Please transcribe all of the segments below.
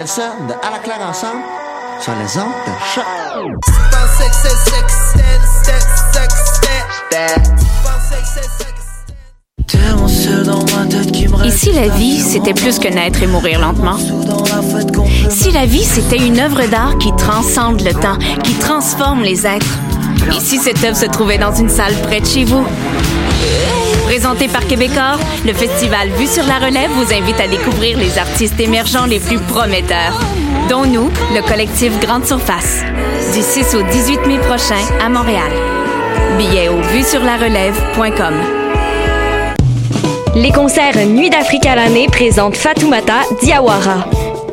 De sur les de. Et si la vie, c'était plus que naître et mourir lentement? Si la vie, c'était une œuvre d'art qui transcende le temps, qui transforme les êtres? Et si cette œuvre se trouvait dans une salle près de chez vous? Présenté par Québecor, le festival Vue sur la Relève vous invite à découvrir les artistes émergents les plus prometteurs, dont nous, le collectif Grande Surface, du 6 au 18 mai prochain à Montréal. Billets au vue-sur-la-relève.com. Les concerts Nuit d'Afrique à l'année présentent Fatoumata Diawara.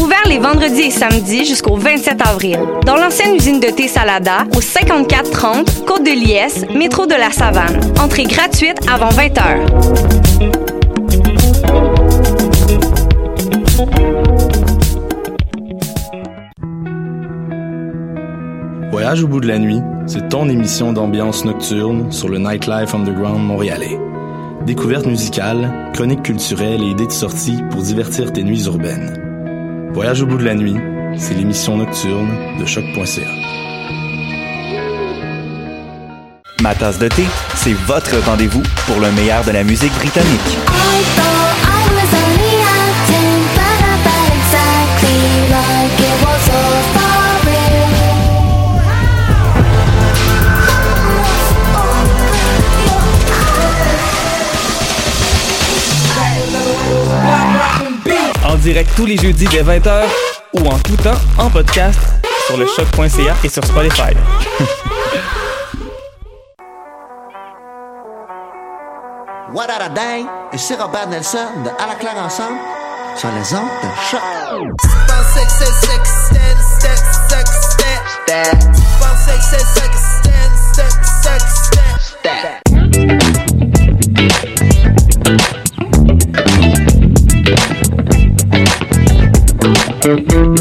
Ouvert les vendredis et samedis jusqu'au 27 avril. Dans l'ancienne usine de thé Salada, au 5430 Côte de Liesse, métro de la Savane. Entrée gratuite avant 20 h. Voyage au bout de la nuit, c'est ton émission d'ambiance nocturne sur le Nightlife Underground montréalais. Découvertes musicales, chroniques culturelles et idées de sortie pour divertir tes nuits urbaines. Voyage au bout de la nuit, c'est l'émission nocturne de choc.ca. Ma tasse de thé, c'est votre rendez-vous pour le meilleur de la musique britannique. Direct tous les jeudis dès 20h ou en tout temps en podcast sur le choc.ca et sur Spotify. What a day? Et c'est Robert Nelson de À la claire ensemble, sur les ondes de choc. Ah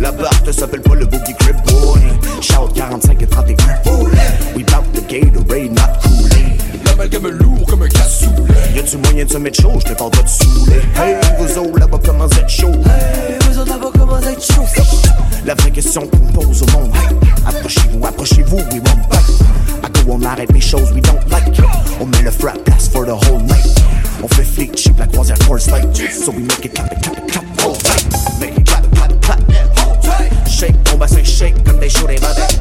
la te s'appelle pas le Boogie Crib Boy. Shout 45 et 31. We bout the Gatorade, not Kool-Aid. L'amalgame lourd comme un cassoulet. Y a-tu moyen de se mettre chaud? Je te parle pas de saouler. Hey, vous autres là-bas, comment vous êtes chaud? Hey, vous autres là-bas, comment vous êtes chaud? La vraie question qu'on pose au monde. Approchez-vous, approchez-vous, we won't bite. I go, on arrête les choses we don't like. On met le frat pass for the whole night. On fait flic cheap la croisière Force Light. So we make it clap, it, clap, it, clap, des chauds des tight.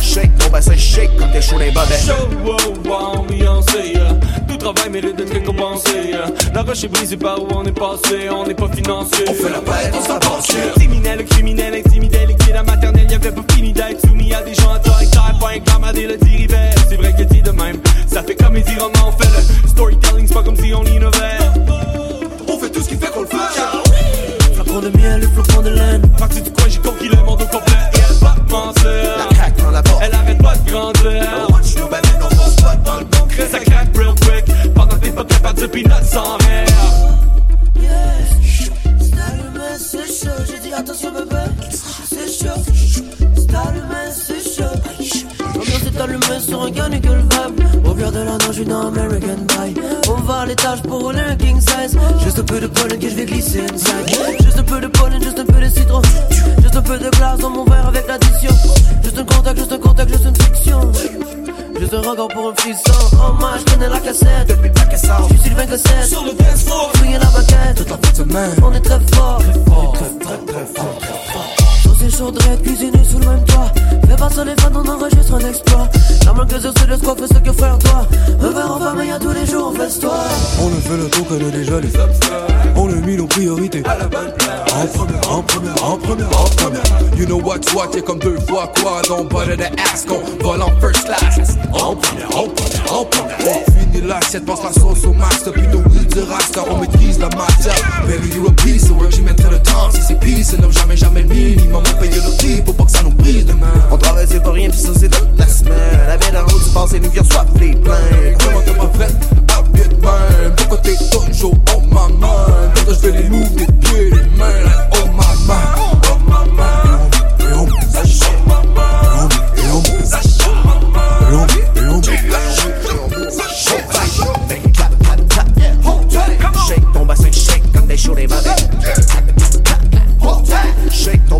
Shake ton bassin, shake comme des chauds des badets. Show, wow, wow, euh. Tout travail mérite d'être récompensé. La roche est brisée par où on est passé. On n'est pas financier. On fait la paix, on s'avance. Criminel, criminel, intimidé, liquide la maternelle. Y'avait pas fini d'être soumis à des gens autoritaires. Pas un gramme à dire le dirivet. C'est vrai que dit de même. Ça fait comédie roman. On fait le storytelling. C'est pas comme si on innovait. On fait tout ce qui fait qu'on le fait. Flacon de miel, le flocon de laine. Parti du coin, j'ai conquis le monde au complet. Et elle va te mentir. La craque dans la porte. Elle arrête pas de grandir. Watch nous, baby, non, on se bat dans le concret. Ça craque real quick Pendant que t'es pas capable de peanut sans rire attention bébé, c'est chaud. C'est allumé, c'est chaud. L'ambiance est allumée sur un canicule vibe? Au clair de la nage, une American Pie. On va à l'étage pour rouler un king size. Juste un peu de pollen que je vais glisser inside. Juste un peu de pollen, juste un peu de citron. Juste un peu de glace dans mon verre avec l'addition. Juste un contact, juste un contact, juste une friction. Juste un regard pour un frisson. Oh my, je connais la cassette. Depuis le bac à Je suis Sylvain Cossette. Sur le dance floor. La baguette. Toute la fin de semaine. On est très fort. Très fort. Très, très, très fort. Très fort. Sauce chaudrette, cuisinée sous le même toit. Fais pas ça les fans, on enregistre un exploit. La main que c'est le squat, fais ce que faire toi. Un verre en famille à tous les jours, fais-toi. On a fait le tour, connaît déjà les On a mis nos priorités. À la bonne place. En première, en première, en première, en première. You know what's what, y'a comme deux fois quoi. Don't bother the ass, qu'on vole en first class. En première, en première, en première. On finit l'assiette, passe la sauce au max. Depuis nos wheels de race, car on maîtrise la matière. Baby, you a piece of work, j'y mettrai le temps. Si c'est peace, c'est jamais, jamais le minimum. On paye le prix pour pas que ça nous brise. On travaille, c'est rien, pis ça, c'est toute la semaine. La d'un route, tu penses, et nous vient soif les. Comment ma à pied de main. Pourquoi t'es toujours on my mind? Quand je fais les moves, des pieds, des mains, oh mind. Oh on,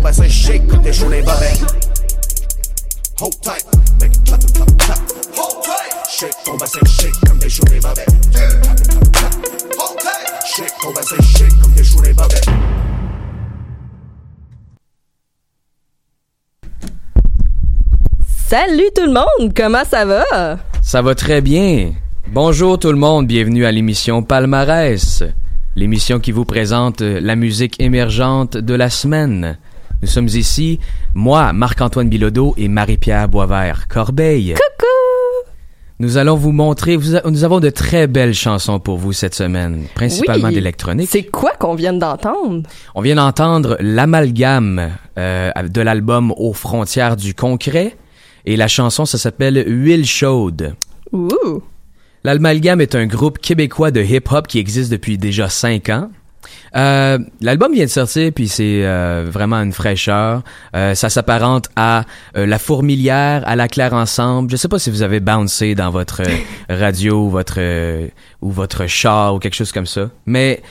tight. Shake ton bassin, shake comme des chauds les babettes. Hold tight. Make it clap, clap, clap. Hold tight. Shake ton bassin, shake comme des chauds les babettes. Hold tight. Shake ton bassin, shake comme des chauds les babettes. Salut tout le monde, comment ça va? Ça va très bien. Bonjour tout le monde, bienvenue à l'émission Palmarès, l'émission qui vous présente la musique émergente de la semaine. Nous sommes ici, moi, Marc-Antoine Bilodeau et Marie-Pierre Boisvert-Corbeil. Coucou! Nous allons vous montrer, vous a- nous avons de très belles chansons pour vous cette semaine, principalement Oui. d'électronique. C'est quoi qu'on vient d'entendre? On vient d'entendre l'amalgame euh, de l'album Aux frontières du concret et la chanson ça s'appelle Huile chaude. Ouh! L'amalgame est un groupe québécois de hip-hop qui existe depuis déjà cinq ans. Euh, L'album vient de sortir puis c'est euh, vraiment une fraîcheur. Euh, ça s'apparente à la fourmilière, à la claire ensemble. Je sais pas si vous avez bouncé dans votre radio, ou votre ou votre char ou quelque chose comme ça, mais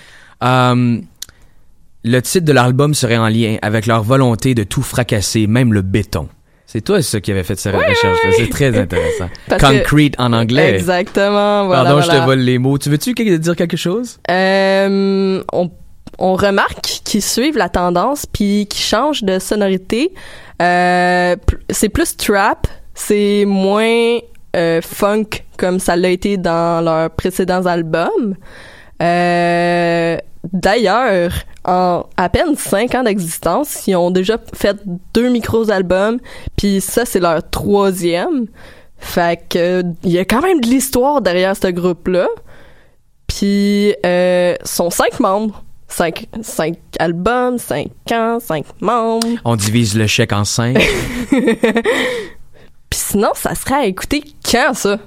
le titre de l'album serait en lien avec leur volonté de tout fracasser, même le béton. C'est toi ça qui avait fait cette recherche. C'est très intéressant. Que- Concrete en anglais. Exactement, voilà. Pardon, je te vole les mots. Tu veux-tu dire quelque chose? Euh, on, on remarque qu'ils suivent la tendance puis qu'ils changent de sonorité. Euh, c'est plus trap, c'est moins euh, funk comme ça l'a été dans leurs précédents albums. Euh, D'ailleurs, en à peine cinq ans d'existence, ils ont déjà fait deux micros-albums, puis ça, c'est leur troisième. Fait que il y a quand même de l'histoire derrière ce groupe-là. Puis, euh, sont cinq membres. Cinq, cinq albums, cinq ans, cinq membres. On divise le chèque en cinq. Puis sinon, ça serait à écouter quand, ça?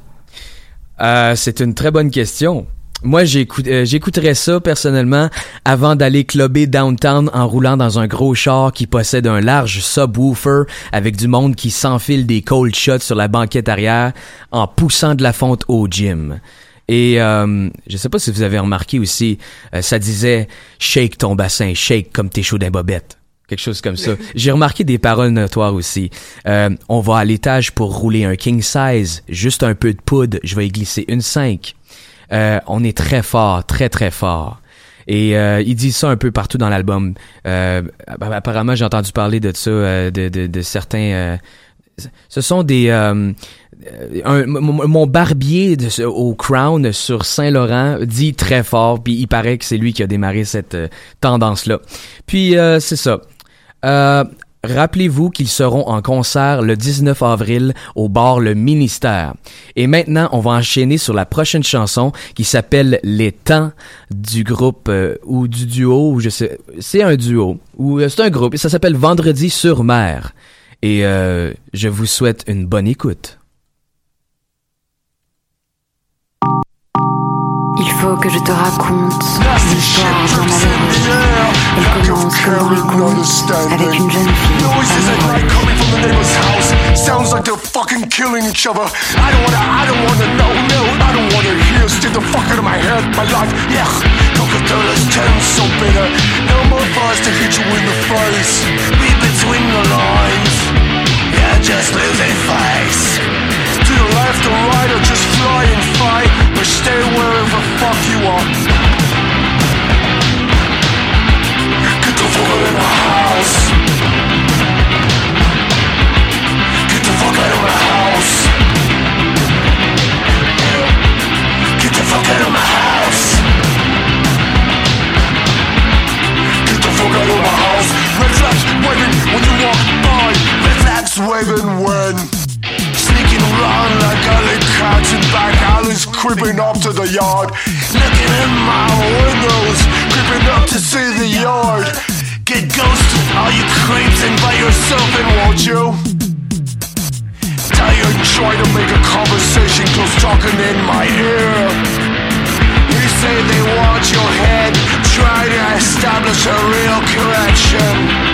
Euh, c'est une très bonne question. Moi, j'écoute- euh, j'écouterais ça personnellement avant d'aller clubber downtown en roulant dans un gros char qui possède un large subwoofer avec du monde qui s'enfile des cold shots sur la banquette arrière en poussant de la fonte au gym. Et euh, je sais pas si vous avez remarqué aussi, euh, ça disait shake ton bassin, shake comme t'es chaud d'un bobette. Quelque chose comme ça. J'ai remarqué des paroles notoires aussi. Euh, on va à l'étage pour rouler un king size, juste un peu de poudre, je vais y glisser une 5. Euh, on est très fort, très très fort. Et euh, il dit ça un peu partout dans l'album. Euh, apparemment, j'ai entendu parler de ça, euh, de, de, de certains... euh, ce sont des... euh, un- mon, barbier au Crown sur Saint-Laurent dit très fort, puis il paraît que c'est lui qui a démarré cette tendance-là. Puis c'est ça. Rappelez-vous qu'ils seront en concert le 19 avril au bar Le Ministère. Et maintenant, on va enchaîner sur la prochaine chanson qui s'appelle Les Temps du groupe euh, ou du duo, ou je sais, c'est un duo ou euh, c'est un groupe. Et ça s'appelle Vendredi sur mer. Et euh, je vous souhaite une bonne écoute. Faut que je te raconte l'histoire d'un malheureux. Elle commence comme dans les contes, avec une jeune fille. Sounds like they're fucking killing each other. I don't wanna, I don't wanna know, no, I don't wanna hear. Stick the fuck out of my head, my life, yeah. Coca-Cola's turn so bitter. No more bars to hit you in the face. Read between the lines, yeah, just losing face. To the left or right or just fly and fight, but stay wherever the fuck you are. Get the fuck out of my house. Get the fuck out of my house. Get the fuck out of my house. Get the fuck out of my house. Red flags waving when you walk by. Red flags waving when. Sneaking around like alley cats in back alleys, creeping up to the yard. Looking in my windows, creeping up to see the yard. Get ghosted, all you creeps, and by yourself, and won't you? Tired, try to make a conversation, close talking in my ear. You say they want your head, try to establish a real connection.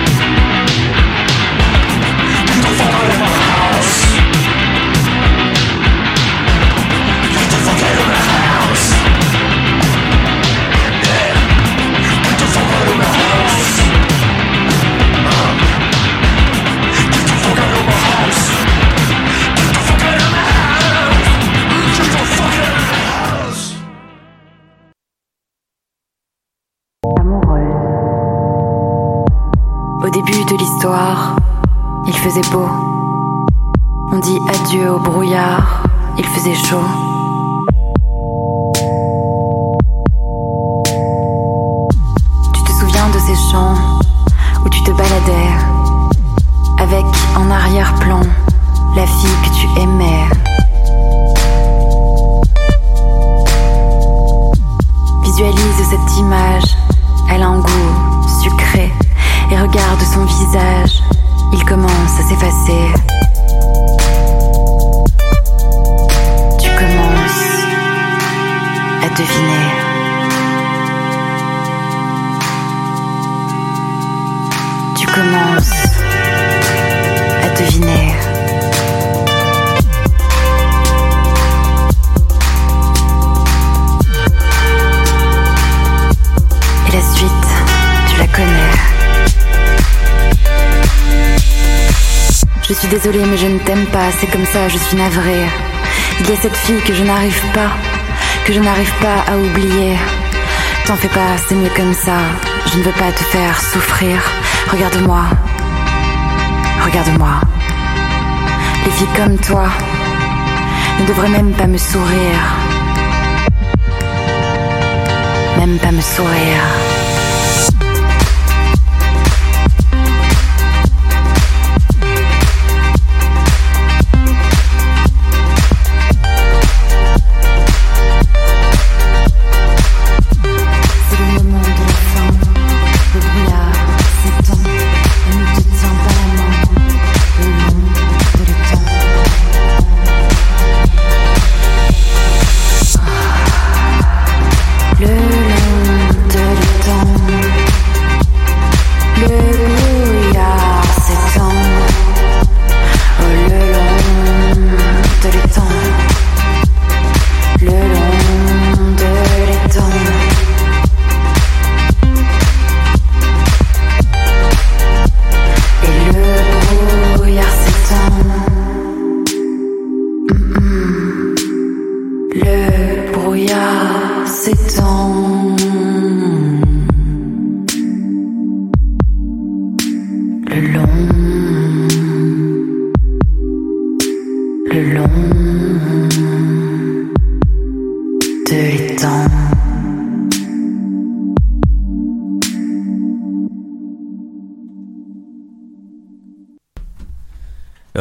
On dit adieu au brouillard, il faisait chaud. Je suis navrée. Il y a cette fille que je n'arrive pas, que je n'arrive pas à oublier. T'en fais pas, c'est mieux comme ça. Je ne veux pas te faire souffrir. Regarde-moi. Regarde-moi. Les filles comme toi ne devraient même pas me sourire. Même pas me sourire.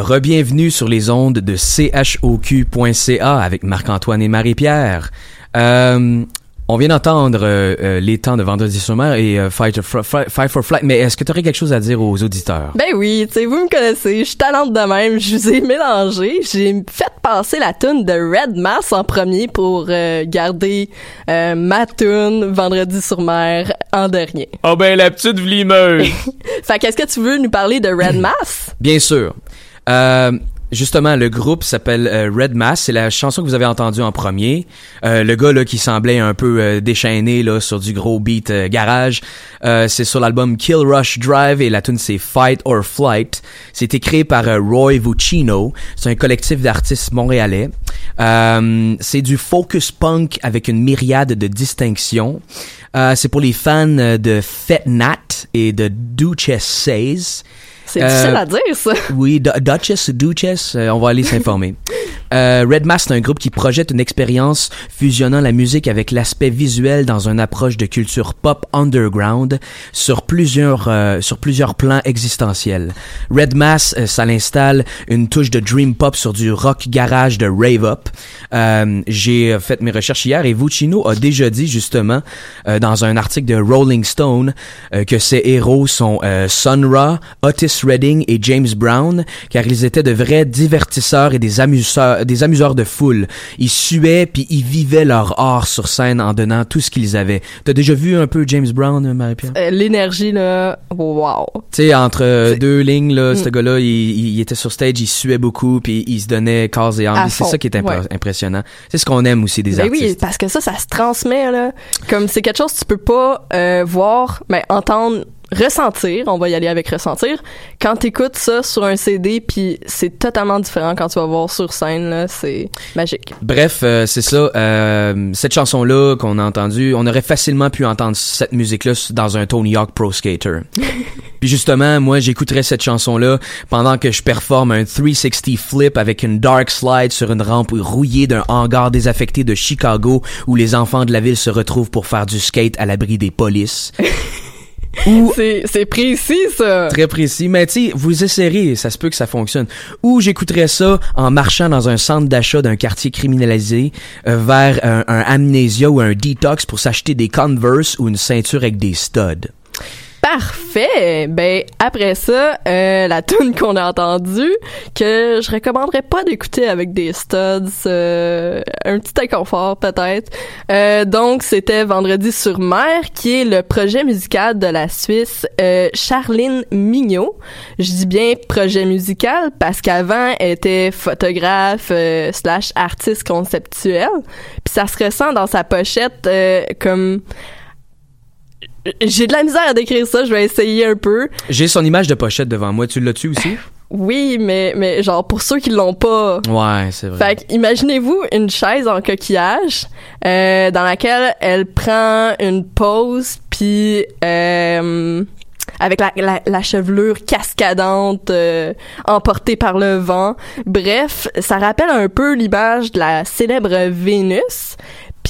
Rebienvenue sur les ondes de choq.ca avec Marc-Antoine et Marie-Pierre. Euh, On vient d'entendre euh, euh, les temps de Vendredi sur mer et euh, Fight, for, Fight- Fight for Flight, mais est-ce que tu aurais quelque chose à dire aux auditeurs? Ben oui, tu sais, vous me connaissez, je suis talente de même, je vous ai mélangé, j'ai fait passer la tune de Red Mass en premier pour euh, garder euh, ma tune Vendredi sur mer en dernier. Oh ben, la petite vlimeuse! Fait qu'est-ce que tu veux nous parler de Red Mass? Bien sûr. Euh, justement, le groupe s'appelle euh, Red Mass. C'est la chanson que vous avez entendue en premier. Euh, le gars là qui semblait un peu déchaîné là sur du gros beat garage. C'est sur l'album Kill Rush Drive et la tune c'est Fight or Flight. C'était créé par Roy Vuccino. C'est un collectif d'artistes montréalais. C'est du focus punk avec une myriade de distinctions. C'est pour les fans de Fat Nat et de Duchess Says. C'est difficile à dire, ça. Oui, Du- Duchess Duchess, euh, on va aller s'informer. Euh, Red Mass, c'est un groupe qui projette une expérience fusionnant la musique avec l'aspect visuel dans une approche de culture pop underground sur plusieurs euh, sur plusieurs plans existentiels. Red Mass, euh, ça l'installe une touche de dream pop sur du rock garage de rave up. Euh, J'ai euh, fait mes recherches hier et Vuccino a déjà dit justement euh, dans un article de Rolling Stone euh, que ses héros sont euh, Sun Ra, Otis Redding et James Brown, car ils étaient de vrais divertisseurs et des amuseurs, des amuseurs de foule. Ils suaient puis ils vivaient leur art sur scène en donnant tout ce qu'ils avaient. T'as déjà vu un peu James Brown, Marie-Pierre? Euh, L'énergie, là, wow. Tu sais, entre euh, deux lignes, là, Mm. ce gars-là, il, était sur stage, il suait beaucoup, puis il se donnait corps et âme. C'est ça qui est impr- ouais. impressionnant. C'est ce qu'on aime aussi des Ben artistes. oui, parce que ça, ça se transmet, là. Comme c'est quelque chose que tu peux pas euh, voir, mais entendre, ressentir, on va y aller avec ressentir, quand t'écoutes ça sur un CD, puis c'est totalement différent quand tu vas voir sur scène, là, c'est magique. Bref, euh, c'est ça. euh, cette chanson-là qu'on a entendue, on aurait facilement pu entendre cette musique-là dans un Tony Hawk Pro Skater. Puis justement, moi, j'écouterais cette chanson-là pendant que je performe un 360 flip avec une dark slide sur une rampe rouillée d'un hangar désaffecté de Chicago où les enfants de la ville se retrouvent pour faire du skate à l'abri des polices. C'est c'est précis, ça! Très précis, mais tu sais, vous essayerez, ça se peut que ça fonctionne. Ou j'écouterais ça en marchant dans un centre d'achat d'un quartier criminalisé euh, vers un, un amnésia ou un detox pour s'acheter des Converse ou une ceinture avec des studs. Parfait! Ben, après ça, euh, la tune qu'on a entendue, que je recommanderais pas d'écouter avec des studs, euh, un petit inconfort peut-être. Euh, donc, c'était Vendredi sur mer, qui est le projet musical de la Suisse euh, Charline Mignot. Je dis bien projet musical parce qu'avant, elle était photographe euh, slash artiste conceptuel. Puis ça se ressent dans sa pochette euh, comme j'ai de la misère à décrire ça, je vais essayer un peu. J'ai son image de pochette devant moi, tu l'as-tu aussi? Oui, mais, mais genre pour ceux qui l'ont pas. Ouais, c'est vrai. Fait imaginez-vous une chaise en coquillage euh, dans laquelle elle prend une pause puis euh, avec la, la, la chevelure cascadante euh, emportée par le vent. Bref, ça rappelle un peu l'image de la célèbre Vénus.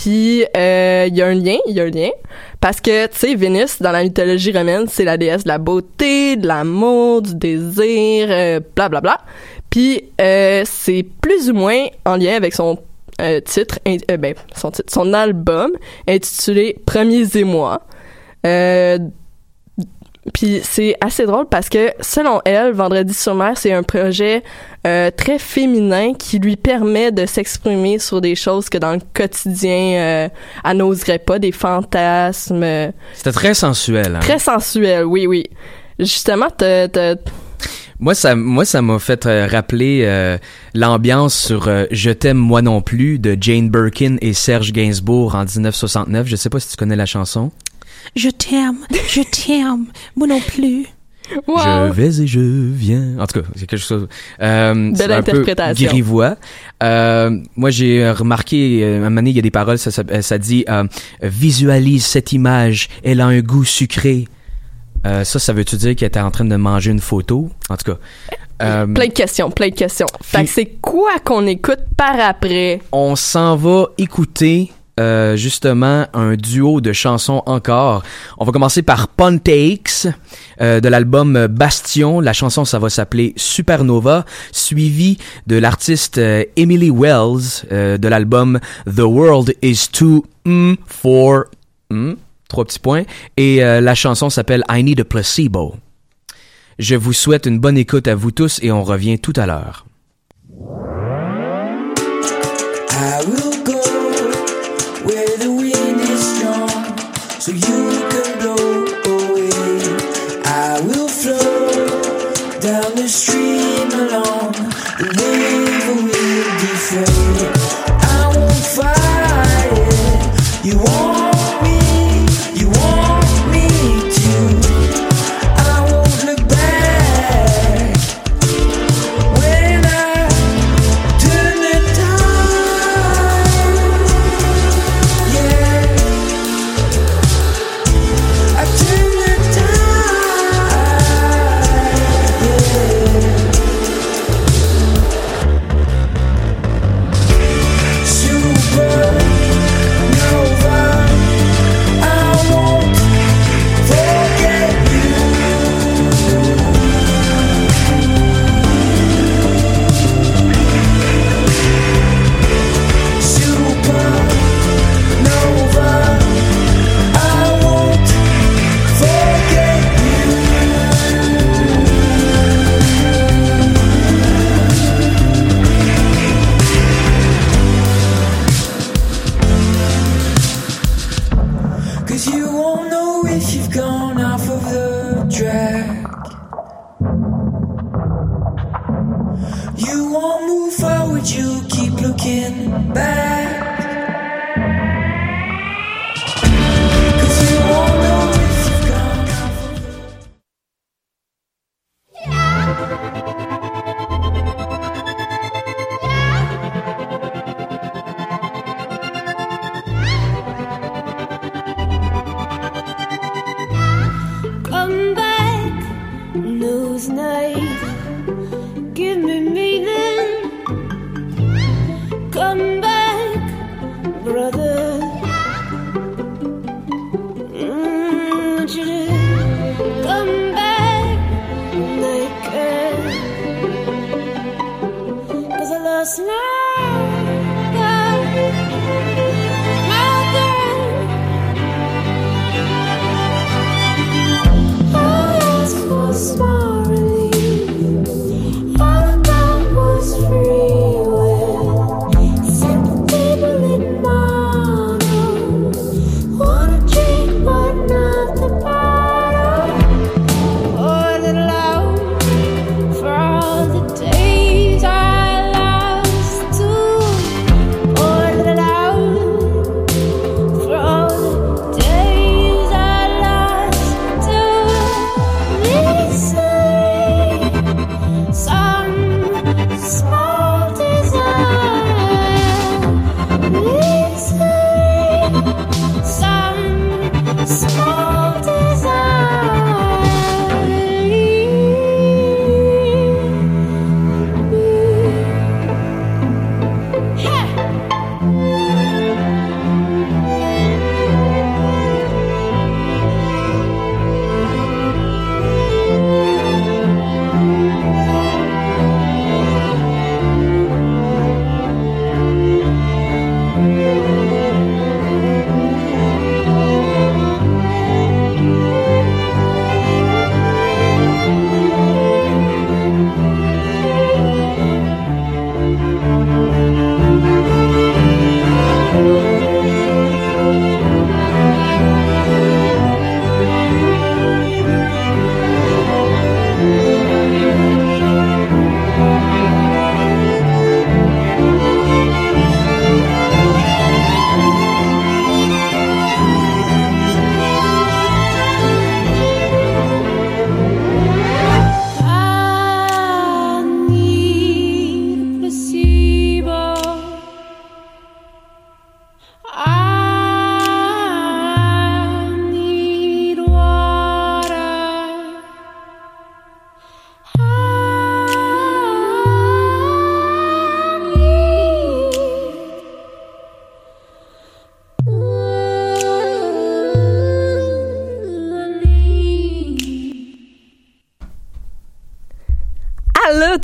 Puis euh, il y a un lien, il y a un lien parce que tu sais Vénus dans la mythologie romaine, c'est la déesse de la beauté, de l'amour, du désir, euh, bla bla bla. Puis euh, c'est plus ou moins en lien avec son euh, titre, euh, ben son titre, son album intitulé Premiers émois. Puis c'est assez drôle parce que selon elle, Vendredi sur mer, c'est un projet euh, très féminin qui lui permet de s'exprimer sur des choses que dans le quotidien, euh, elle n'oserait pas, des fantasmes. euh, C'était très sensuel. Hein? Très sensuel, oui, oui. Justement, t'as- t'as- Moi, ça, moi, ça m'a fait euh, rappeler euh, l'ambiance sur euh, Je t'aime moi non plus de Jane Birkin et Serge Gainsbourg en 1969. Je sais pas si tu connais la chanson. Je t'aime, je t'aime, moi non plus. Je vais et je viens. En tout cas, c'est quelque chose. Euh, peu interprétation. grivois. Euh, moi, j'ai remarqué, euh, à un moment donné, il y a des paroles, ça, ça, ça dit euh, Visualise cette image, elle a un goût sucré. Euh, ça, ça veut-tu dire qu'elle était en train de manger une photo? En tout cas. euh, plein de questions, plein de questions. Fait que c'est quoi qu'on écoute par après? on s'en va écouter euh, justement un duo de chansons encore. On va commencer par Pontakes euh, de l'album Bastion. La chanson, ça va s'appeler Supernova, suivi de l'artiste euh, Emily Wells euh, de l'album The World Is Too mm, for mm, trois petits points. Et la chanson s'appelle I Need a Placebo. Je vous souhaite une bonne écoute à vous tous et on revient tout à l'heure.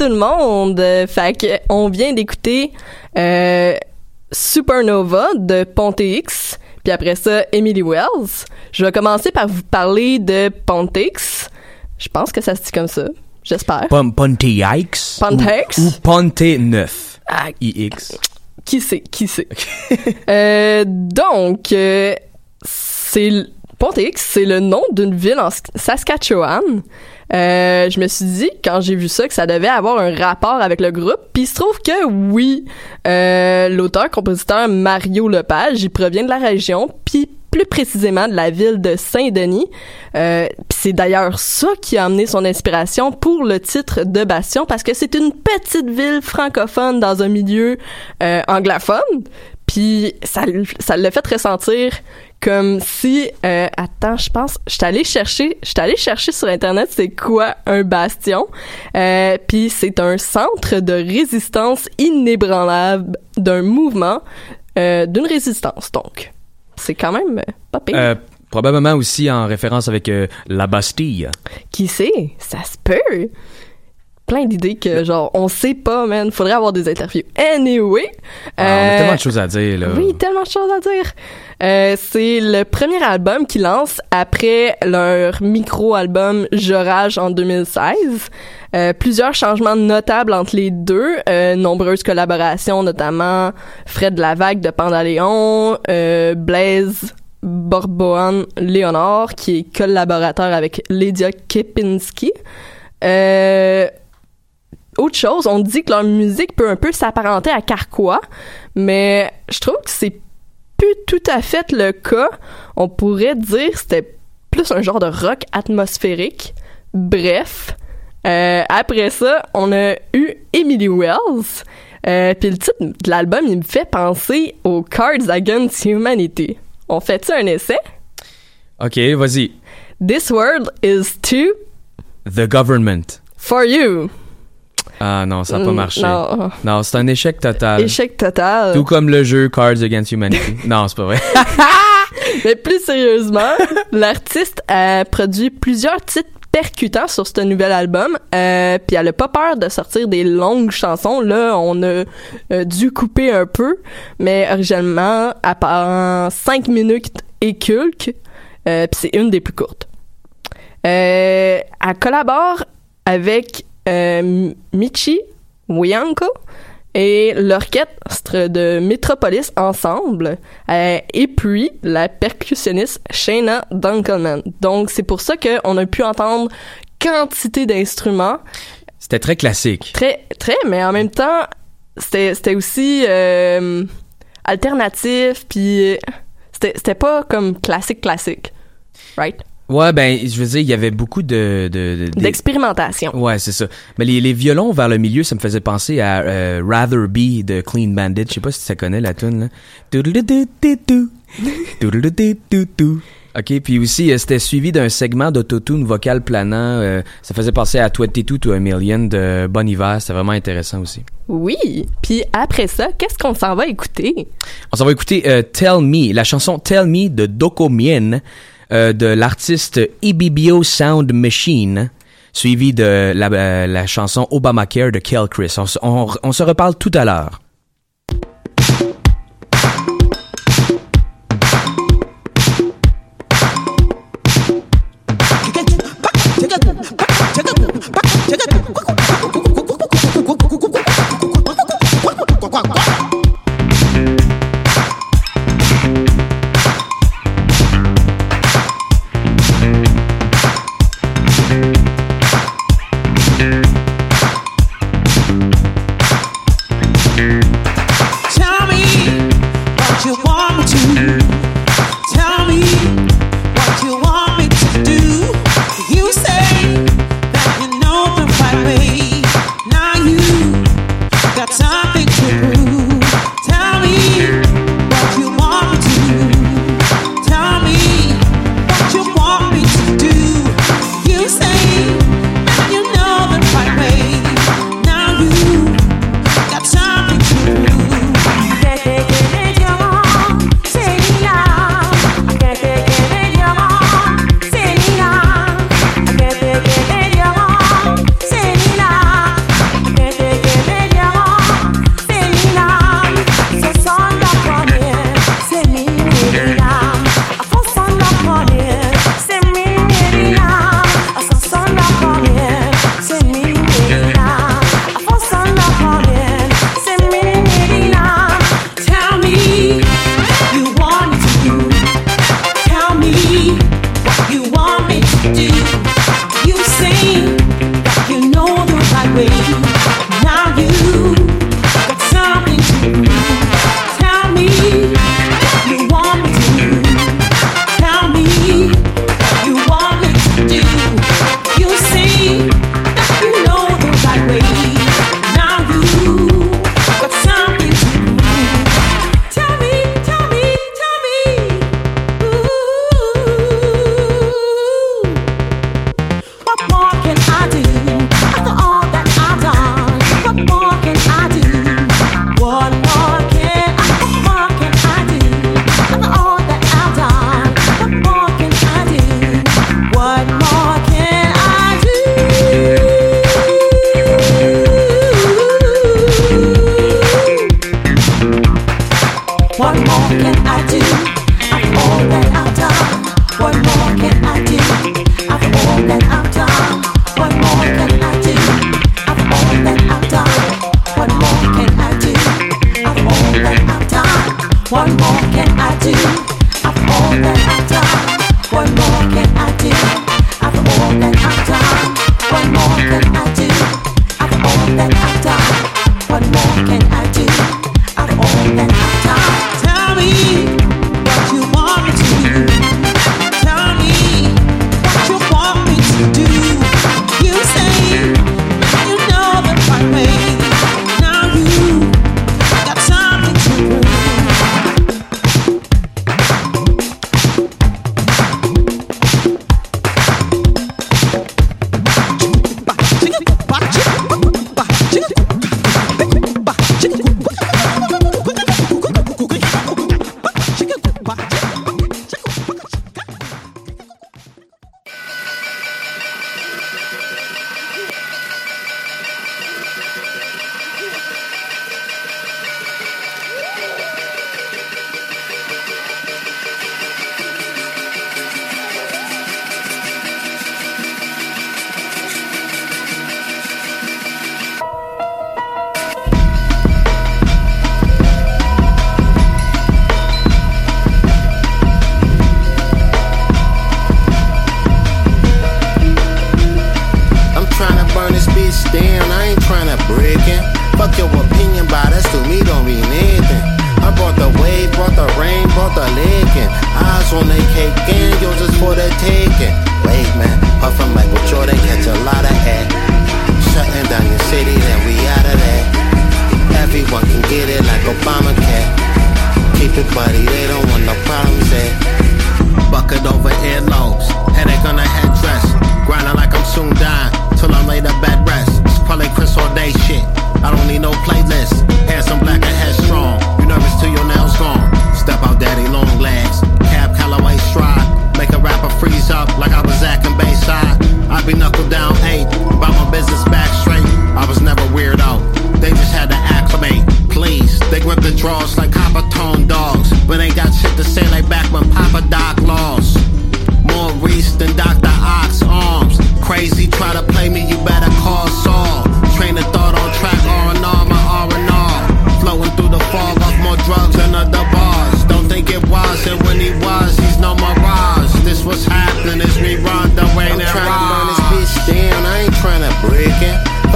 Tout le monde! Fait que on vient d'écouter euh, Supernova de Ponte X. puis après ça, Emily Wells. Je vais commencer par vous parler de Pontix. Je pense que ça se dit comme ça. J'espère. Pon- Pontiacs. Pontex? Ou, ou Ponte 9. Ah, IX. Qui sait, qui sait. Euh, donc, euh, c'est l- Pontix, c'est le nom d'une ville en Saskatchewan. Euh, je me suis dit quand j'ai vu ça que ça devait avoir un rapport avec le groupe. Puis il se trouve que oui, euh, l'auteur-compositeur Mario Lepage, il provient de la région, puis plus précisément de la ville de Saint-Denis. Euh, c'est d'ailleurs ça qui a amené son inspiration pour le titre de Bastion, parce que c'est une petite ville francophone dans un milieu euh, anglophone. Puis ça, ça l'a fait ressentir comme si euh, attends, je pense, je suis allée chercher, je suis allée chercher sur internet c'est quoi un bastion. Euh, puis c'est un centre de résistance inébranlable d'un mouvement euh, d'une résistance donc. C'est quand même pas pire. Euh, probablement aussi en référence avec la Bastille. Qui sait? Ça se peut. Plein d'idées que, genre, on sait pas, man. Faudrait avoir des interviews. Anyway. Ah, on a euh, tellement de choses à dire, là. Oui, tellement de choses à dire. Euh, c'est le premier album qu'ils lancent après leur micro-album Jorage en 2016. Euh, plusieurs changements notables entre les deux, euh, nombreuses collaborations, notamment Fred Lavague de Pandaléon, euh, Blaise Borboan Léonard, qui est collaborateur avec Lydia Kepinski. Euh, autre chose, on dit que leur musique peut un peu s'apparenter à Carquois, mais je trouve que c'est plus tout à fait le cas. On pourrait dire que c'était plus un genre de rock atmosphérique. Bref, euh, après ça, on a eu Emily Wells. Euh, Puis le titre de l'album, il me fait penser aux Cards Against Humanity. On fait ça un essai? OK, vas-y. This world is too The Government. for you. Ah non, ça n'a pas Mm, marché. non. Non, c'est un échec total. Échec total. Tout comme le jeu Cards Against Humanity. non, c'est pas vrai. Mais plus sérieusement, l'artiste a produit plusieurs titres percutants sur ce nouvel album, euh, puis elle a pas peur de sortir des longues chansons. Là, on a euh, dû couper un peu, mais originalement, à part 5 minutes et quelques, euh, puis c'est une des plus courtes. Elle collabore avec Michi Wianko et l'orchestre de Metropolis ensemble euh, et puis la percussionniste Shayna Dunkelman. Donc c'est pour ça qu'on a pu entendre quantité d'instruments C'était très classique. très très mais en même temps c'était aussi euh, alternatif puis c'était pas comme classique classique. Right? Ouais, ben, je veux dire, il y avait beaucoup de... de, de- des- D'expérimentation. Ouais, c'est ça. Mais les, les violons vers le milieu, ça me faisait penser à euh, Rather Be de Clean Bandit. Je sais pas si ça connaît la tune là. OK, puis aussi, euh, c'était suivi d'un segment d'autotune vocal planant. euh, ça faisait penser à 22 to a Million de Bon Hiver. C'était vraiment intéressant aussi. Oui, puis après ça, qu'est-ce qu'on s'en va écouter On s'en va écouter euh, Tell Me, la chanson Tell Me de Doko Mien euh, de l'artiste Ibibio Sound Machine, suivi de la, euh, la chanson Obamacare de Kel Chris. On se reparle tout à l'heure.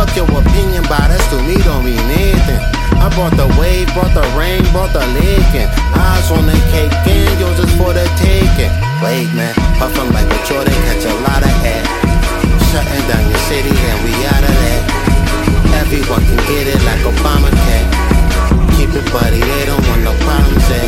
Fuck your opinion, but us to me don't mean anything. I brought the wave, brought the rain, brought the licking. Eyes on the cake, and yours is for the taking. Wait, man, puffin' like a Jordan, catch a lot of air. Shutting down your city, and we out of there. Everyone can get it like Obamacare. Keep it, buddy, they don't want no problems, eh?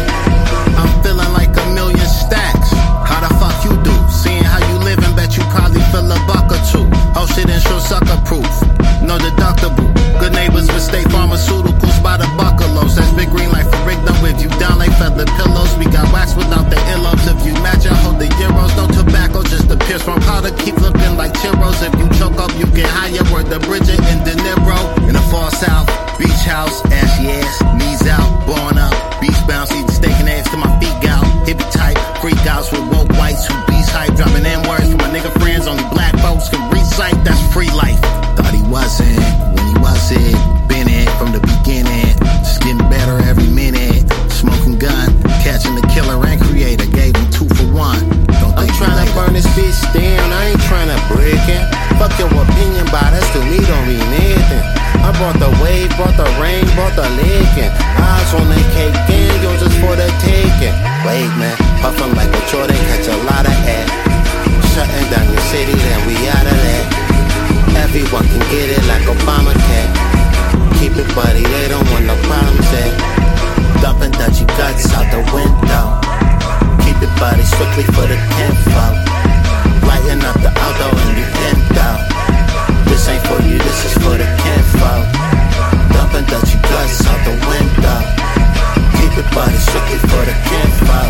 I'm feeling like a million stacks. How the fuck you do? Seeing how you living, bet you probably feel a buck or two. Oh shit, insure sucker proof. No deductible. Good neighbors with state pharmaceuticals by the buckalos. That's big green light for Rick. With you down like feather pillows. We got wax without the earlobes. If you match, I hold the euros. No tobacco, just the pierce from powder. Keep flipping like churros. If you choke up, you get higher. Word the Bridget and De Niro. In the far south, beach house, ashy ass, for the kinfolk.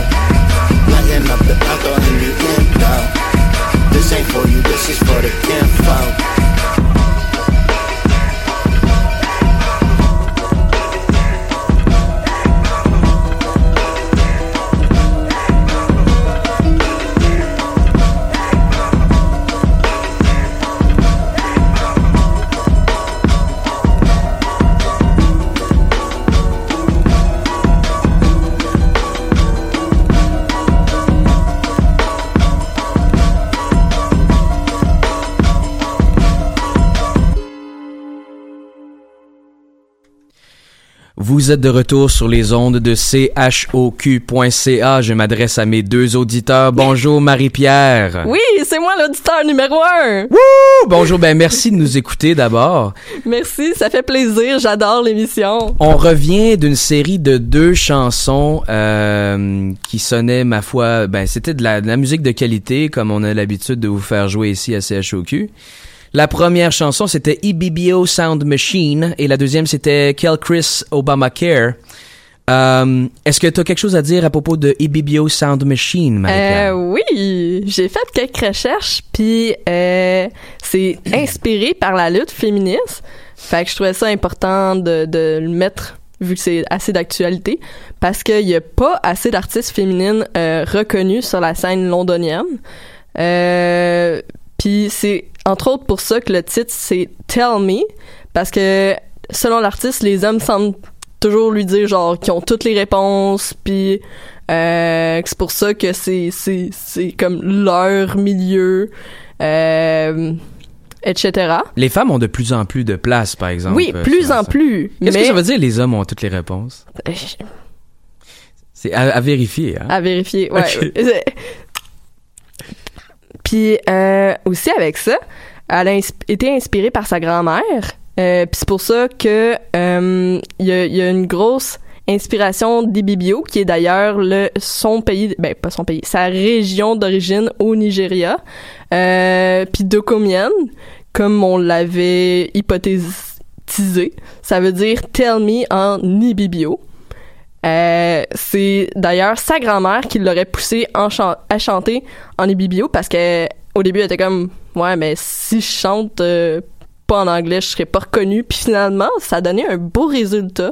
Vous êtes de retour sur les ondes de choq.ca. Je m'adresse à mes deux auditeurs. Bonjour Marie-Pierre. Oui, c'est moi l'auditeur numéro un. Wouh! Bonjour, ben merci de nous écouter d'abord. Merci, ça fait plaisir. J'adore l'émission. On revient d'une série de deux chansons euh, qui sonnaient, ma foi, ben c'était de la, de la musique de qualité, comme on a l'habitude de vous faire jouer ici à CHOQ. La première chanson, c'était EBBO Sound Machine, et la deuxième, c'était Kel Chris Obamacare. Euh, Est-ce que tu as quelque chose à dire à propos de EBBO Sound Machine, Marie-Pierre? Euh, oui, j'ai fait quelques recherches, puis euh, c'est inspiré par la lutte féministe. Fait que je trouvais ça important de, de le mettre, vu que c'est assez d'actualité, parce qu'il n'y a pas assez d'artistes féminines euh, reconnues sur la scène londonienne. Euh, puis c'est entre autres pour ça que le titre c'est Tell Me, parce que selon l'artiste, les hommes semblent toujours lui dire genre qu'ils ont toutes les réponses, puis euh, que c'est pour ça que c'est c'est c'est comme leur milieu, euh, etc. Les femmes ont de plus en plus de place, par exemple. Oui, euh, plus en scène. plus. Qu'est-ce mais- que ça veut dire, les hommes ont toutes les réponses? C'est à, à vérifier, hein? À vérifier, ouais. Puis euh, aussi avec ça, elle a été inspirée par sa grand-mère. Euh, Puis c'est pour ça que euh, il y, a, une grosse inspiration d'Ibibio, qui est d'ailleurs le son pays, ben pas son pays, sa région d'origine au Nigeria. Puis Dokomien, comme on l'avait hypothétisé, ça veut dire Tell Me en Ibibio. Euh, c'est d'ailleurs sa grand-mère qui l'aurait poussé chan- à chanter en ibibio parce que au début elle était comme ouais mais si je chante euh, pas en anglais je serais pas reconnue puis finalement ça a donné un beau résultat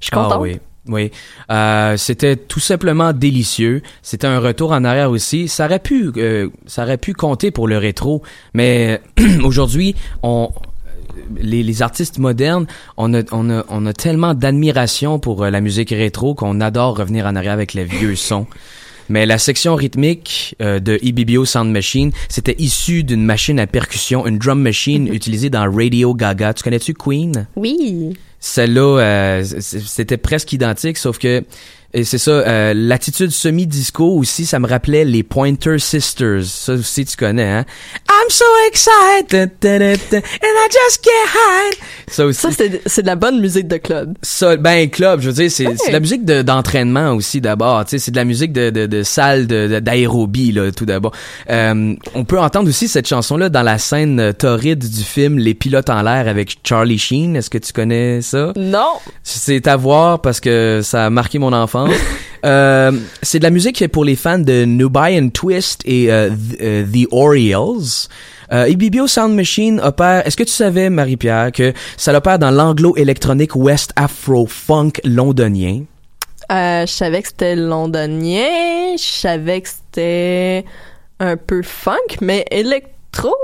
je suis Ah contente oui. Oui, euh, c'était tout simplement délicieux. C'était un retour en arrière aussi. Ça aurait pu, euh, ça aurait pu compter pour le rétro, mais aujourd'hui, on les, les artistes modernes, on a, on a, on a tellement d'admiration pour euh, la musique rétro qu'on adore revenir en arrière avec les vieux sons. Mais la section rythmique euh, de EBBO Sound Machine, c'était issu d'une machine à percussion, une drum machine utilisée dans Radio Gaga. Tu connais-tu Queen? Oui. Celle-là, euh, c'était presque identique, sauf que et c'est ça, euh, l'attitude semi-disco aussi, ça me rappelait les Pointer Sisters. Ça aussi, tu connais, hein? I'm so excited, da, da, da, and I just can't hide. Ça aussi. Ça, c'est de la bonne musique de club. Ça, ben club, je veux dire, c'est c'est de la musique de- d'entraînement aussi d'abord. Tu sais, c'est de la musique de, de, de salle d'aérobie là, tout d'abord. Euh, on peut entendre aussi cette chanson là dans la scène euh, torride du film Les pilotes en l'air avec Charlie Sheen. Est-ce que tu connais ça? Non. C'est à voir parce que ça a marqué mon enfance. Euh, c'est de la musique pour les fans de Nubian Twist et euh, euh, The Orioles. EBBO Sound Machine opère. Est-ce que tu savais, Marie-Pierre, que ça opère dans l'anglo-électronique West Afro Funk londonien? Je savais que c'était londonien. Je savais que c'était un peu funk, mais électro.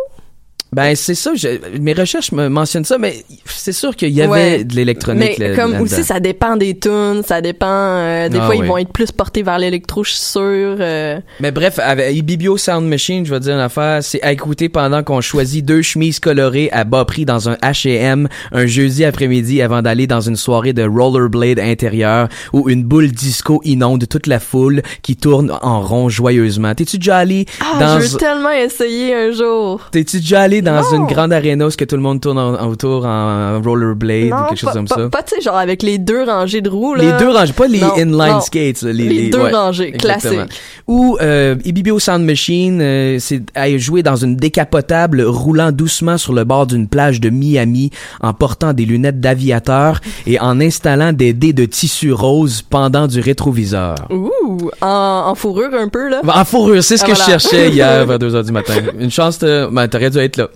Ben c'est ça. je- mes recherches me mentionnent ça, mais c'est sûr qu'il y avait Ouais. de l'électronique. Mais là- comme là-dedans. aussi, ça dépend des tunes, ça dépend. euh, des Ah, fois, oui. ils vont être plus portés vers l'électro, je suis sûre. euh. Mais bref, avec EBBO Sound Machine, je vais dire une affaire, c'est à écouter pendant qu'on choisit deux chemises colorées à bas prix dans un H&M un jeudi après-midi avant d'aller dans une soirée de rollerblade intérieur où une boule disco inonde toute la foule qui tourne en rond joyeusement. T'es-tu déjà allé Ah, dans... je veux tellement essayer un jour. T'es-tu déjà allé dans Non. une grande arena où ce que tout le monde tourne en- en- autour en rollerblade ou quelque chose comme ça? pas, tu sais, genre avec les deux rangées de roues, là. Les deux rangées, pas les Non, inline skates. là, Les, Les deux ouais, rangées, classiques. Ou euh, EBBO Sound Machine, euh, c'est à jouer dans une décapotable roulant doucement sur le bord d'une plage de Miami en portant des lunettes d'aviateur et en installant des dés de tissu rose pendant du rétroviseur. Ouh, en, en fourrure un peu, là. En fourrure, c'est ce Ah, que voilà. je cherchais hier vers 2 heures du matin. Une chance, de... ben, t'aurais dû être là.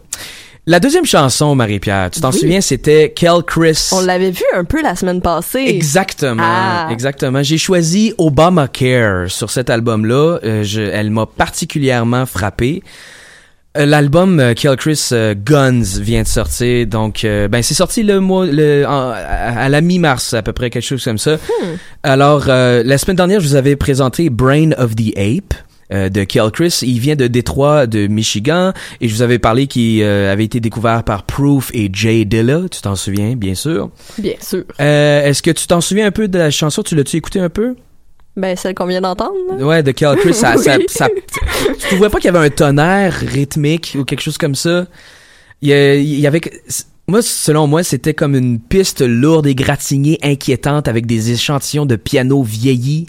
La deuxième chanson, Marie-Pierre, tu t'en Oui. souviens, c'était Kel Chris? On l'avait vu un peu la semaine passée. Exactement, Ah. exactement. J'ai choisi Obamacare sur cet album-là. Euh, elle m'a particulièrement frappé. Euh, L'album euh, Kill Chris euh, Guns vient de sortir, donc euh, ben c'est sorti le mois le en- à, la mi-mars à peu près quelque chose comme ça. Alors euh, la semaine dernière je vous avais présenté Brain of the Ape. Euh, de Kill Chris, il vient de Détroit, de Michigan, et je vous avais parlé qu'il euh, avait été découvert par Proof et Jay Dilla, tu t'en souviens, bien sûr. Bien sûr. Euh, Est-ce que tu t'en souviens un peu de la chanson? Tu l'as-tu écouté un peu? Ben, celle qu'on vient d'entendre. Ouais, de Cal Chris. Ça, ça, Oui. ça- tu trouvais pas qu'il y avait un tonnerre rythmique ou quelque chose comme ça? Il y, a- il y avait... Moi, selon moi, c'était comme une piste lourde et gratignée, inquiétante, avec des échantillons de piano vieillis.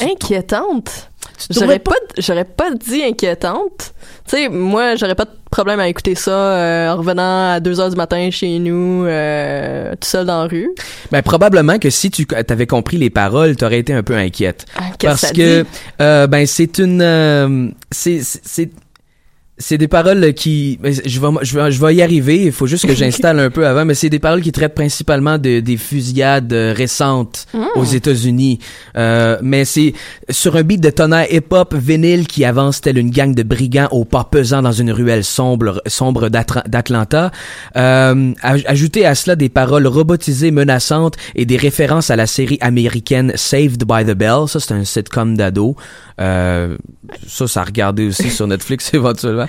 Inquiétante. J'aurais pas, j'aurais pas dit inquiétante. Tu sais, moi, j'aurais pas de problème à écouter ça euh, en revenant à 2 heures du matin chez nous, euh, tout seul dans la rue. Ben, probablement que si tu avais compris les paroles, t'aurais été un peu inquiète. Ah, qu'est-ce Parce que ça que, dit? euh, ben, c'est une, euh, c'est, c'est- des paroles qui, je vais, je vais, je vais y arriver. Il faut juste que j'installe un peu avant, mais c'est des paroles qui traitent principalement de, des fusillades euh, récentes Mm. aux États-Unis. Euh, mais c'est sur un beat de tonnerre hip-hop vinyle qui avance tel une gang de brigands au pas pesant dans une ruelle sombre, sombre d'Atlanta. Euh, aj- ajouter à cela des paroles robotisées, menaçantes et des références à la série américaine Saved by the Bell. Ça, c'est un sitcom d'ado. Euh, ça, ça a regardé aussi sur Netflix éventuellement.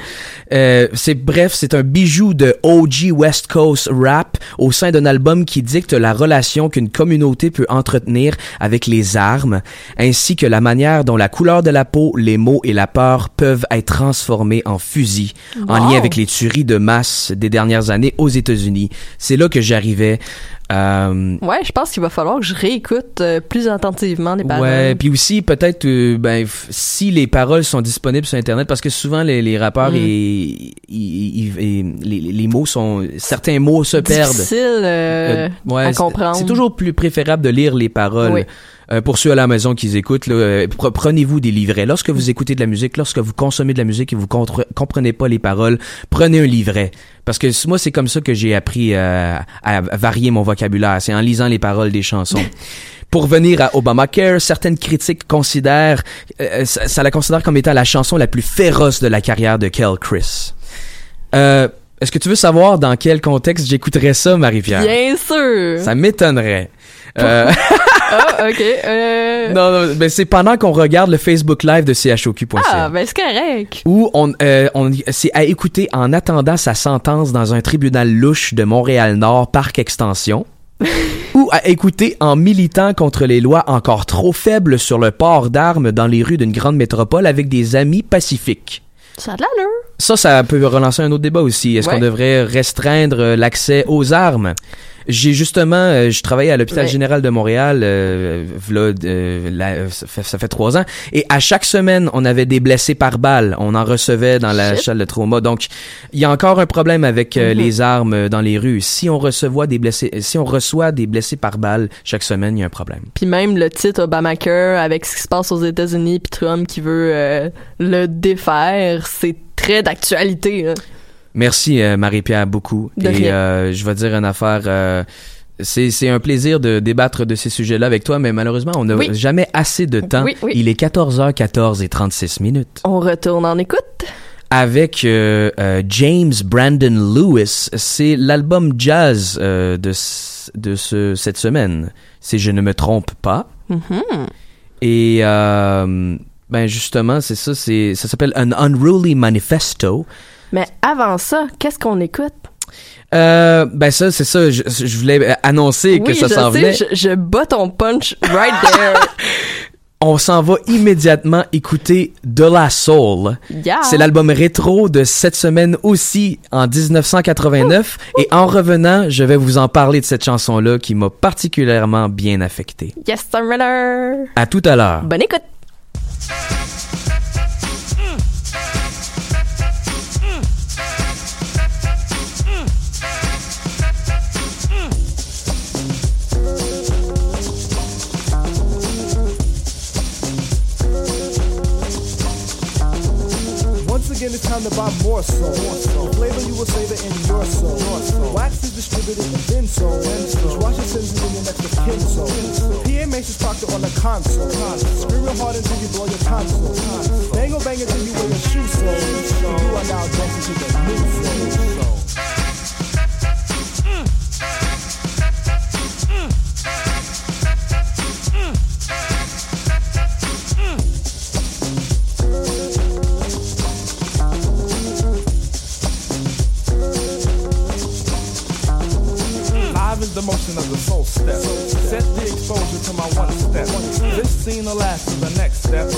Euh, c'est bref, c'est un bijou de OG West Coast rap au sein d'un album qui dicte la relation qu'une communauté peut entretenir avec les armes, ainsi que la manière dont la couleur de la peau, les mots et la peur peuvent être transformés en fusil, en lien avec les tueries de masse des dernières années aux États-Unis. C'est là que j'arrivais. Euh, Ouais, je pense qu'il va falloir que je réécoute euh, plus attentivement les paroles. Ouais, puis aussi peut-être euh, ben si les paroles sont disponibles sur internet parce que souvent les, les rappeurs Mm. et, les, les mots sont certains mots se perdent. Difficile euh, ouais, à comprendre. C'est toujours plus préférable de lire les paroles. Oui. Euh, pour ceux à la maison qui écoutent, là, euh, pre- prenez-vous des livrets. Lorsque vous écoutez de la musique, lorsque vous consommez de la musique et vous comprenez pas les paroles, prenez un livret. Parce que moi, c'est comme ça que j'ai appris euh, à varier mon vocabulaire. C'est en lisant les paroles des chansons. Pour venir à Obamacare, certaines critiques considèrent, euh, ça, ça la considère comme étant la chanson la plus féroce de la carrière de Kel Chris. Euh, Est-ce que tu veux savoir dans quel contexte j'écouterais ça, Marie-Pierre? Bien sûr. Ça m'étonnerait. Euh, Ah, ok. Euh... non, non, ben c'est pendant qu'on regarde le Facebook Live de CHOQ.ca. Ah, ben c'est correct. Où on, euh, on c'est à écouter en attendant sa sentence dans un tribunal louche de Montréal-Nord, Parc Extension. ou à écouter en militant contre les lois encore trop faibles sur le port d'armes dans les rues d'une grande métropole avec des amis pacifiques. Ça a de l'allure. Ça, ça peut relancer un autre débat aussi. Est-ce Ouais. qu'on devrait restreindre euh, l'accès aux armes? J'ai justement, euh, je travaillais à l'hôpital Ouais. général de Montréal, euh, v'là, euh, la- ça, fait, ça fait trois ans, et à chaque semaine, on avait des blessés par balle. On en recevait dans la Shit. salle de trauma. Donc, il y a encore un problème avec euh, Mhm. les armes euh, dans les rues. Si on reçoit des blessés, si on reçoit des blessés par balle chaque semaine, il y a un problème. Puis même le titre Obamacare, avec ce qui se passe aux États-Unis, puis Trump qui veut euh, le défaire, c'est très d'actualité. hein. Merci euh, Marie-Pierre beaucoup. De et euh, je vais dire une affaire. euh, c'est, c'est un plaisir de débattre de ces sujets-là avec toi, mais malheureusement, on n'a Oui. jamais assez de temps. Oui, oui. Il est 14h14 et 36 minutes. On retourne en écoute. Avec euh, euh, James Brandon Lewis, c'est l'album jazz euh, de, de ce, cette semaine, si je ne me trompe pas. Mhm. Et euh, ben justement, c'est ça, c'est, ça s'appelle An Unruly Manifesto. Mais avant ça, qu'est-ce qu'on écoute? Euh, ben ça, c'est ça. Je, je voulais annoncer que ça s'en venait. je, je bats ton punch right there. On s'en va immédiatement écouter De La Soul. Yeah. C'est l'album rétro de cette semaine aussi, en 1989. Et en revenant, je vais vous en parler de cette chanson-là qui m'a particulièrement bien affecté. yes, I'm runner. À tout à l'heure. Bonne écoute. Again, it's time to buy more soul. The flavor you will savor in your soul. Wax is distributed in bin soul. Which you in your next of kin soul. PA makes his proctor on the console. Screaming hard until you blow your tonsil. Bang or bang until you wear your shoe soul. You are now dancing to the new soul. The motion of the soul step. Set the exposure to my one step. This scene will last to the next step.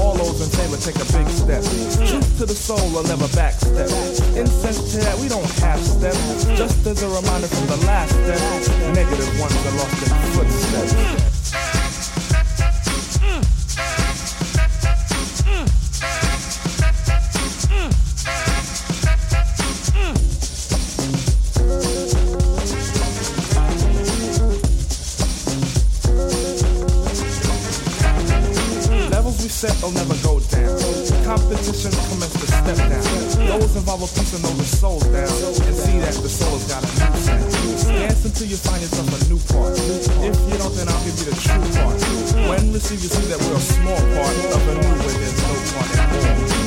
All those in favor take a big step. Truth to the soul will never backstep. Incense to that, we don't half step. Just as a reminder from the last step, negative ones are lost in footsteps. We set will never go down. Competition commence to step down. Those involved with peace and know the soul's down. And see that the soul's got a new sound. Dance until you find yourself a new part. If you don't, then I'll give you the true part. When receive, you see that we're a small part of a new where there's no part at all.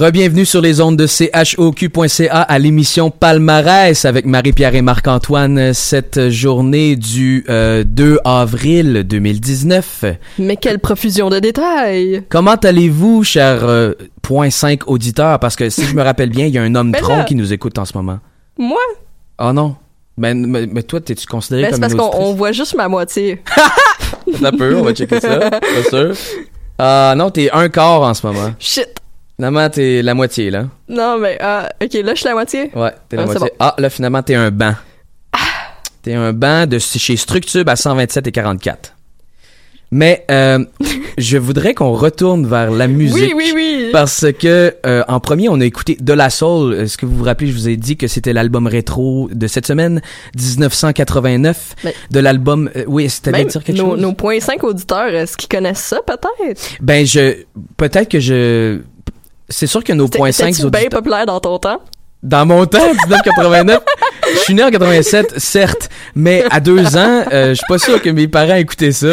Rebienvenue sur les ondes de CHOQ.ca à l'émission Palmarès avec Marie-Pierre et Marc-Antoine cette journée du euh, 2 avril 2019. Mais quelle profusion de détails! Comment allez-vous, cher euh, point 5 auditeurs? Parce que si je me rappelle bien, il y a un homme Ben tronc là. qui nous écoute en ce moment. Moi? Oh non? Ben, mais, mais toi, t'es-tu considéré Ben, c'est comme parce une qu'on voit juste ma moitié. Ça peut, on va checker ça. Pas sûr. Ah non, t'es un quart en ce moment. Shit! Finalement, t'es la moitié, là. Non, mais, ah, ok, là, je suis la moitié? Ouais, t'es la Ah, moitié. bon. Ah, là, finalement, t'es un banc. T'es un banc de chez Structube à 127 et 44. Mais euh, je voudrais qu'on retourne vers la musique. Oui, oui, oui. Parce que euh, en premier, on a écouté De La Soul. Est-ce que vous vous rappelez, je vous ai dit que c'était l'album rétro de cette semaine, 1989, Mais- de l'album. euh, oui, c'était dire quelque nos, chose? nos points 5 auditeurs, est-ce qu'ils connaissent ça, peut-être? Ben, je peut-être que je. C'est sûr que nos points 5 C'était-tu bien populaire dans ton temps? Dans mon temps, 1989, je suis né en 87, certes, mais à deux ans, euh, je suis pas sûr que mes parents écoutaient ça.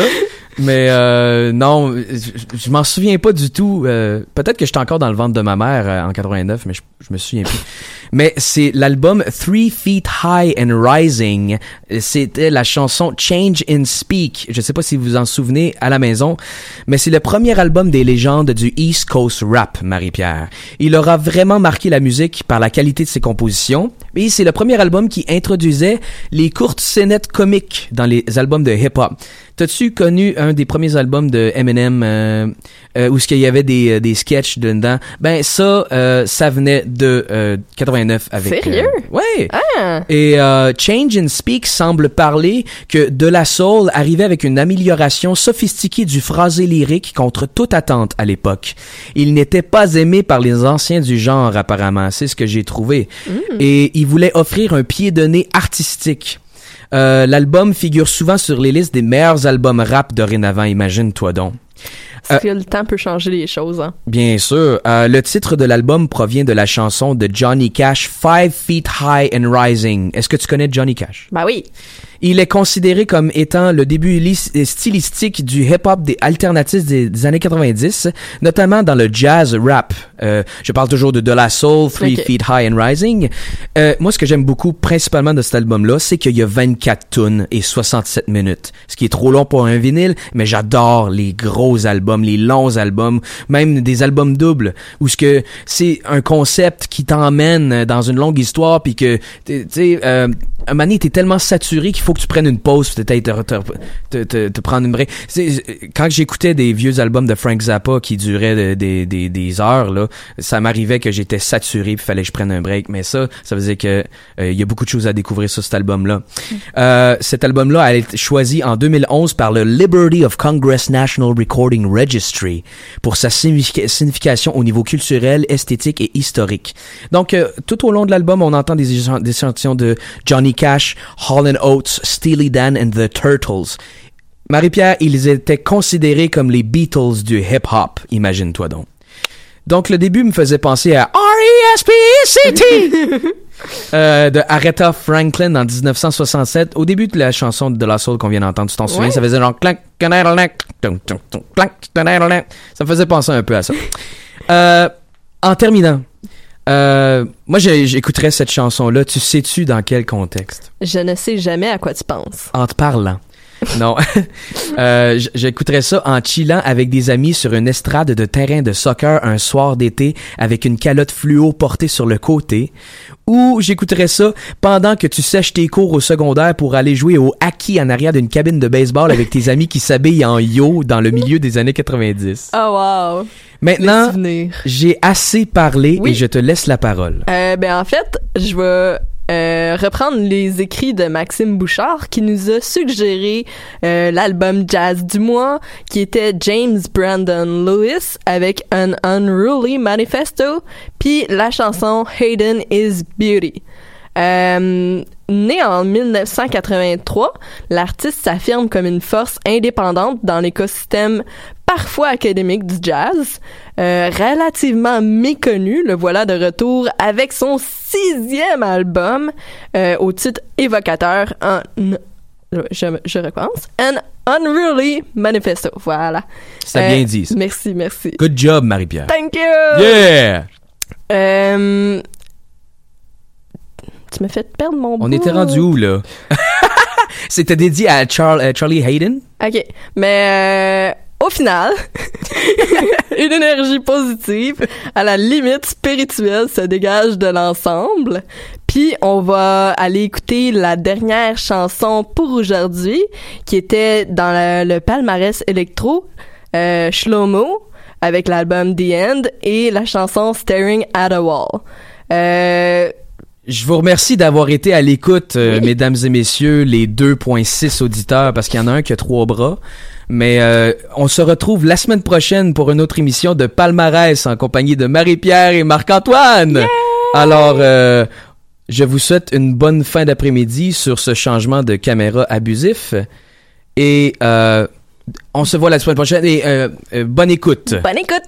Mais euh, non, je, m'en souviens pas du tout. Euh, Peut-être que j'étais encore dans le ventre de ma mère euh, en 89, mais je, je me souviens plus. Mais c'est l'album Three Feet High and Rising. C'était la chanson Change in Speak. Je sais pas si vous vous en souvenez à la maison, mais c'est le premier album des légendes du East Coast Rap, Marie-Pierre. Il aura vraiment marqué la musique par la qualité de ses compositions. Et c'est le premier album qui introduisait les courtes scénettes comiques dans les albums de hip-hop. T'as-tu connu un des premiers albums de Eminem euh, euh, où ce qu'il y avait des, euh, des sketchs dedans? Ben ça, euh, ça venait de euh, 89 avec. Sérieux? ouais. Ah! Et euh, Change in Speak semble parler que De La Soul arrivait avec une amélioration sophistiquée du phrasé lyrique contre toute attente à l'époque. Il n'était pas aimé par les anciens du genre apparemment, c'est ce que j'ai trouvé. Et il voulait offrir un pied de nez artistique. Euh, L'album figure souvent sur les listes des meilleurs albums rap dorénavant, imagine-toi donc. Parce que le temps peut changer les choses, hein. Bien sûr. Euh, le titre de l'album provient de la chanson de Johnny Cash, Five Feet High and Rising. Est-ce que tu connais Johnny Cash? Bah oui. Il est considéré comme étant le début lis- stylistique du hip-hop des alternatifs des, des années 90, notamment dans le jazz rap. Euh, je parle toujours de De La Soul, Three. Feet High and Rising. Euh, moi, ce que j'aime beaucoup, principalement de cet album-là, c'est qu'il y a 24 tunes et 67 minutes. Ce qui est trop long pour un vinyle, mais j'adore les gros albums, les longs albums, même des albums doubles, où ce que c'est un concept qui t'emmène dans une longue histoire, puis que, tu sais, euh, un moment donné, t'es tellement saturé qu'il faut que tu prennes une pause, peut-être te, te, te, te prendre une break. Quand j'écoutais des vieux albums de Frank Zappa qui duraient de- des, des, des heures, là, ça m'arrivait que j'étais saturé, puis fallait que je prenne un break. Mais ça, ça faisait que euh, il y a beaucoup de choses à découvrir sur cet album-là. Euh, cet album-là a été choisi en 2011 par le Liberty of Congress National Recording Registry pour sa significa- signification au niveau culturel, esthétique et historique. Donc, euh, tout au long de l'album, on entend des, échant- des échantillons de Johnny Cash, Hall Oates, Steely Dan and the Turtles. Marie-Pierre, ils étaient considérés comme les Beatles du hip-hop, imagine-toi donc. Donc, le début me faisait penser à R.E.S.P.E.C.T. euh, de Aretha Franklin en 1967. Au début de la chanson de La Soul qu'on vient d'entendre, tu t'en souviens, Ouais. ça faisait genre clank. Ça me faisait penser un peu à ça. Euh, en terminant, euh, moi j'écouterais cette chanson-là. Tu sais-tu dans quel contexte? Je ne sais jamais à quoi tu penses. En te parlant. Non. euh, J'écouterais ça en chillant avec des amis sur une estrade de terrain de soccer un soir d'été avec une calotte fluo portée sur le côté. Ou j'écouterais ça pendant que tu sèches tes cours au secondaire pour aller jouer au hockey en arrière d'une cabine de baseball avec tes amis qui s'habillent en yo dans le milieu des années 90. Oh wow. Maintenant, j'ai assez parlé Oui. et je te laisse la parole. Euh, ben en fait, je vais euh, reprendre les écrits de Maxime Bouchard qui nous a suggéré euh, l'album Jazz du mois qui était James Brandon Lewis avec An Unruly Manifesto puis la chanson Hayden is Beauty. Euh, né en 1983, l'artiste s'affirme comme une force indépendante dans l'écosystème parfois académique du jazz. Euh, relativement méconnu, le voilà de retour avec son sixième album euh, au titre évocateur en... Je, je recommence. An Unruly Manifesto. Voilà. C'était bien dit, ça. Merci, merci. Good job, Marie-Pierre. Thank you! Yeah! Euh, tu m'as fait perdre mon On bout. était rendu où, là? C'était dédié à Charles, euh, Charlie Hayden? OK. Mais euh, au final, une énergie positive, à la limite spirituelle, se dégage de l'ensemble. Puis on va aller écouter la dernière chanson pour aujourd'hui, qui était dans le, le palmarès électro, euh, Shlomo, avec l'album The End, et la chanson Staring at a Wall. Euh, Je vous remercie d'avoir été à l'écoute, euh, mesdames et messieurs, les 2.6 auditeurs, parce qu'il y en a un qui a trois bras. Mais euh, on se retrouve la semaine prochaine pour une autre émission de Palmarès en compagnie de Marie-Pierre et Marc-Antoine. Alors, euh, je vous souhaite une bonne fin d'après-midi sur ce changement de caméra abusif. Et euh, on se voit la semaine prochaine et euh, euh, bonne écoute. bonne écoute!